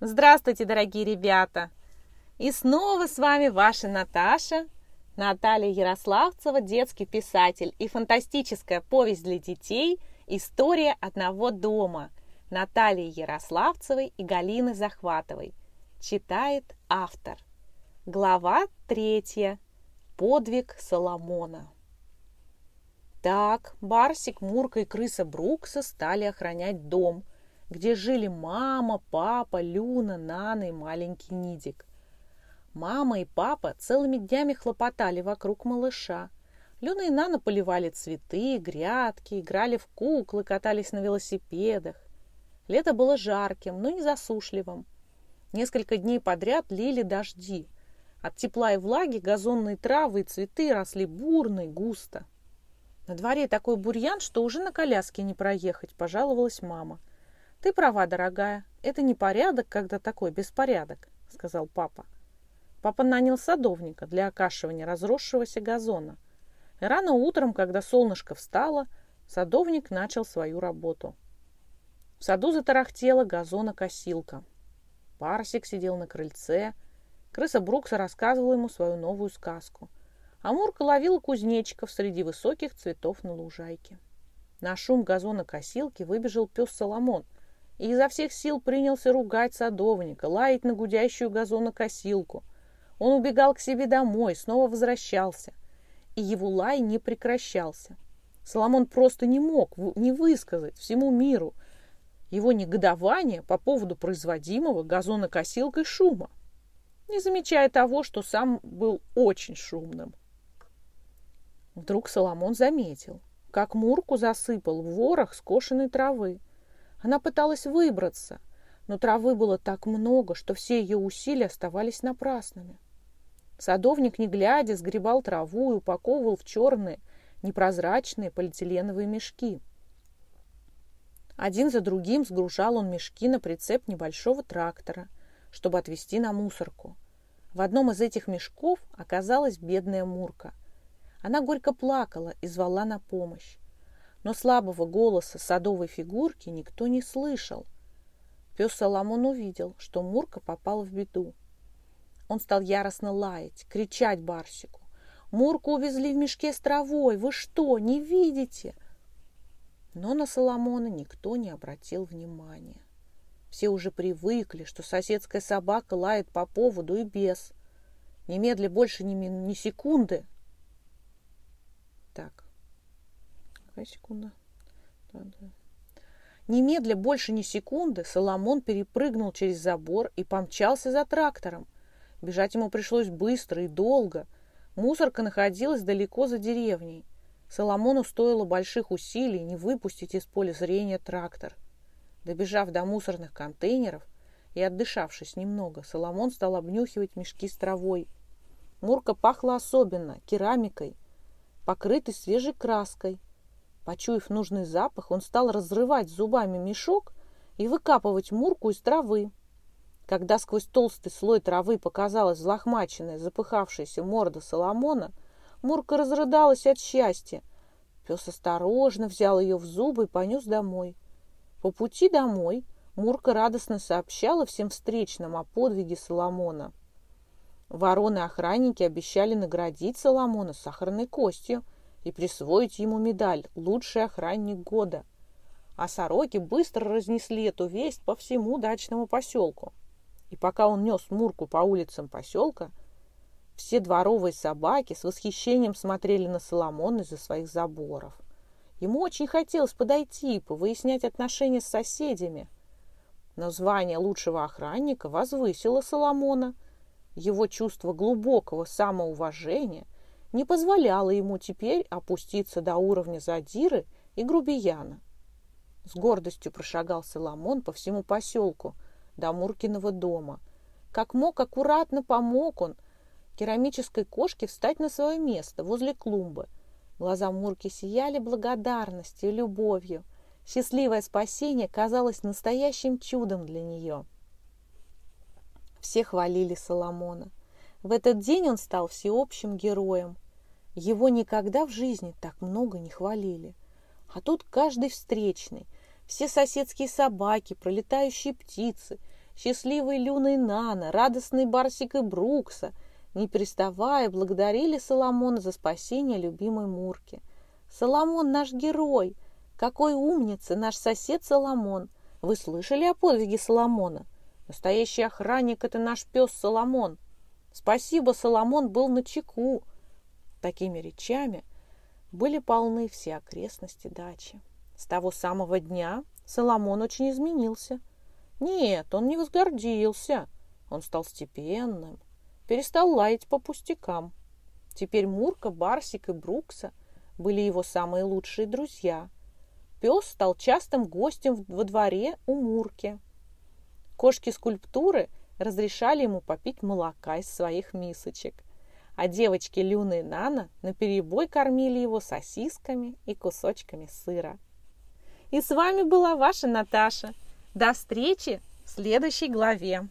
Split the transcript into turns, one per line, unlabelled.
Здравствуйте, дорогие ребята! И снова с вами ваша Наташа, Наталья Ярославцева, детский писатель и фантастическая повесть для детей «История одного дома» Натальи Ярославцевой и Галины Захватовой. Читает автор. Глава третья. Подвиг Соломона. Так, Барсик, Мурка и крыса Брукса стали охранять дом – где жили мама, папа, Люна, Нана и маленький Нидик. Мама и папа целыми днями хлопотали вокруг малыша. Люна и Нана поливали цветы, грядки, играли в куклы, катались на велосипедах. Лето было жарким, но не засушливым. Несколько дней подряд лили дожди. От тепла и влаги газонные травы и цветы росли бурно и густо. На дворе такой бурьян, что уже на коляске не проехать, пожаловалась мама. «Ты права, дорогая. Это не порядок, когда такой беспорядок», — сказал папа. Папа нанял садовника для окашивания разросшегося газона. И рано утром, когда солнышко встало, садовник начал свою работу. В саду затарахтела газонокосилка. Парсик сидел на крыльце. Крыса Брукса рассказывала ему свою новую сказку. А Мурка ловила кузнечиков среди высоких цветов на лужайке. На шум газонокосилки выбежал пес Соломон — и изо всех сил принялся ругать садовника, лаять на гудящую газонокосилку. Он убегал к себе домой, снова возвращался. И его лай не прекращался. Соломон просто не мог не высказать всему миру его негодование по поводу производимого газонокосилкой шума, не замечая того, что сам был очень шумным. Вдруг Соломон заметил, как Мурку засыпал в ворох скошенной травы. Она пыталась выбраться, но травы было так много, что все ее усилия оставались напрасными. Садовник, не глядя, сгребал траву и упаковывал в черные, непрозрачные полиэтиленовые мешки. Один за другим сгружал он мешки на прицеп небольшого трактора, чтобы отвезти на мусорку. В одном из этих мешков оказалась бедная Мурка. Она горько плакала и звала на помощь но слабого голоса садовой фигурки никто не слышал. Пес Соломон увидел, что Мурка попал в беду. Он стал яростно лаять, кричать Барсику. «Мурку увезли в мешке с травой! Вы что, не видите?» Но на Соломона никто не обратил внимания. Все уже привыкли, что соседская собака лает по поводу и без. Немедля больше ни, ни секунды. Так, Какая секунда? Да, да. Немедля больше ни секунды Соломон перепрыгнул через забор и помчался за трактором. Бежать ему пришлось быстро и долго. Мусорка находилась далеко за деревней. Соломону стоило больших усилий не выпустить из поля зрения трактор. Добежав до мусорных контейнеров и отдышавшись немного, Соломон стал обнюхивать мешки с травой. Мурка пахла особенно, керамикой, покрытой свежей краской, Почуяв нужный запах, он стал разрывать зубами мешок и выкапывать мурку из травы. Когда сквозь толстый слой травы показалась взлохмаченная, запыхавшаяся морда Соломона, Мурка разрыдалась от счастья. Пес осторожно взял ее в зубы и понес домой. По пути домой Мурка радостно сообщала всем встречным о подвиге Соломона. Вороны-охранники обещали наградить Соломона сахарной костью – и присвоить ему медаль «Лучший охранник года». А сороки быстро разнесли эту весть по всему дачному поселку. И пока он нес Мурку по улицам поселка, все дворовые собаки с восхищением смотрели на Соломона из-за своих заборов. Ему очень хотелось подойти и повыяснять отношения с соседями. Но звание лучшего охранника возвысило Соломона. Его чувство глубокого самоуважения – не позволяло ему теперь опуститься до уровня задиры и грубияна. С гордостью прошагал Соломон по всему поселку до Муркиного дома. Как мог, аккуратно помог он керамической кошке встать на свое место возле клумбы. Глаза Мурки сияли благодарностью и любовью. Счастливое спасение казалось настоящим чудом для нее. Все хвалили Соломона. В этот день он стал всеобщим героем. Его никогда в жизни так много не хвалили. А тут каждый встречный, все соседские собаки, пролетающие птицы, счастливый Люна и Нана, радостный Барсик и Брукса, не переставая, благодарили Соломона за спасение любимой Мурки. «Соломон наш герой! Какой умница наш сосед Соломон! Вы слышали о подвиге Соломона? Настоящий охранник – это наш пес Соломон! Спасибо, Соломон был на чеку!» Такими речами были полны все окрестности дачи. С того самого дня Соломон очень изменился – нет, он не возгордился. Он стал степенным, перестал лаять по пустякам. Теперь Мурка, Барсик и Брукса были его самые лучшие друзья. Пес стал частым гостем во дворе у Мурки. Кошки-скульптуры разрешали ему попить молока из своих мисочек, а девочки Люна и Нана наперебой кормили его сосисками и кусочками сыра. И с вами была ваша Наташа – до встречи в следующей главе.